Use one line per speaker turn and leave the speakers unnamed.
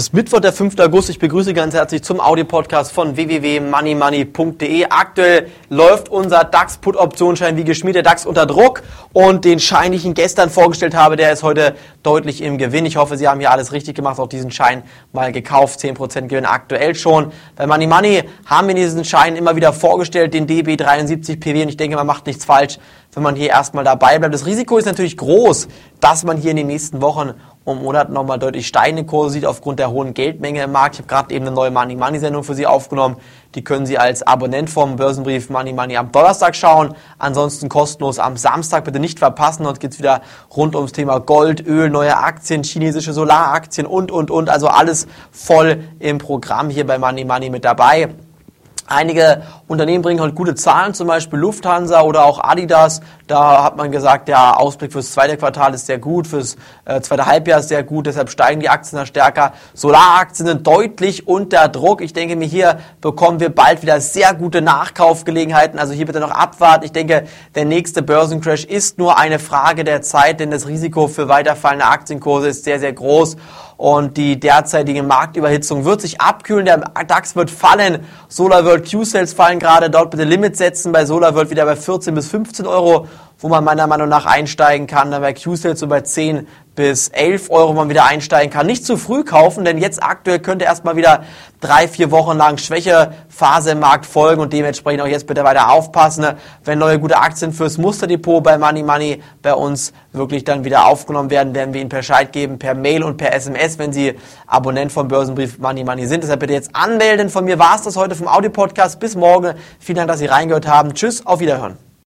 ist Mittwoch, der 5. August. Ich begrüße ganz herzlich zum Audio-Podcast von www.moneymoney.de. Aktuell läuft unser DAX-Put-Optionsschein wie geschmiert, der DAX unter Druck. Und den Schein, den ich Ihnen gestern vorgestellt habe, der ist heute deutlich im Gewinn. Ich hoffe, Sie haben hier alles richtig gemacht, auch diesen Schein mal gekauft. 10% Gewinn aktuell schon. Bei Money Money haben wir diesen Schein immer wieder vorgestellt, den DB73 PW. Und ich denke, man macht nichts falsch, wenn man hier erstmal dabei bleibt. Das Risiko ist natürlich groß, dass man hier in den nächsten Wochen und Monaten nochmal deutlich steigende Kurse sieht aufgrund der hohen Geldmenge im Markt. Ich habe gerade eben eine neue Money Money Sendung für Sie aufgenommen. Die können Sie als Abonnent vom Börsenbrief Money Money am Donnerstag schauen. Ansonsten kostenlos am Samstag. Bitte nicht verpassen. Dort geht's wieder rund ums Thema Gold, Öl, neue Aktien, chinesische Solaraktien und, und, und. Also alles voll im Programm hier bei Money Money mit dabei. Einige Unternehmen bringen halt gute Zahlen, zum Beispiel Lufthansa oder auch Adidas. Da hat man gesagt, der Ausblick fürs zweite Quartal ist sehr gut, fürs äh, zweite Halbjahr ist sehr gut, deshalb steigen die Aktien da stärker. Solaraktien sind deutlich unter Druck. Ich denke mir, hier bekommen wir bald wieder sehr gute Nachkaufgelegenheiten. Also hier bitte noch abwarten. Ich denke, der nächste Börsencrash ist nur eine Frage der Zeit, denn das Risiko für weiterfallende Aktienkurse ist sehr, sehr groß und die derzeitige Marktüberhitzung wird sich abkühlen. Der DAX wird fallen. SolarWorld Q-Sales fallen gerade. Dort bitte Limit setzen. Bei SolarWorld wieder bei 14 bis 15 Euro, wo man meiner Meinung nach einsteigen kann. Dann bei Q-Sales so bei 10 bis 11 Euro man wieder einsteigen kann. Nicht zu früh kaufen, denn jetzt aktuell könnte erstmal wieder drei, vier Wochen lang Schwächephase im Markt folgen und dementsprechend auch jetzt bitte weiter aufpassen, wenn neue gute Aktien fürs Musterdepot bei Money Money bei uns wirklich dann wieder aufgenommen werden, werden wir Ihnen Bescheid geben per Mail und per SMS, wenn Sie Abonnent vom Börsenbrief Money Money sind. Deshalb bitte jetzt anmelden. Von mir war es das heute vom Audio-Podcast. Bis morgen. Vielen Dank, dass Sie reingehört haben. Tschüss, auf Wiederhören.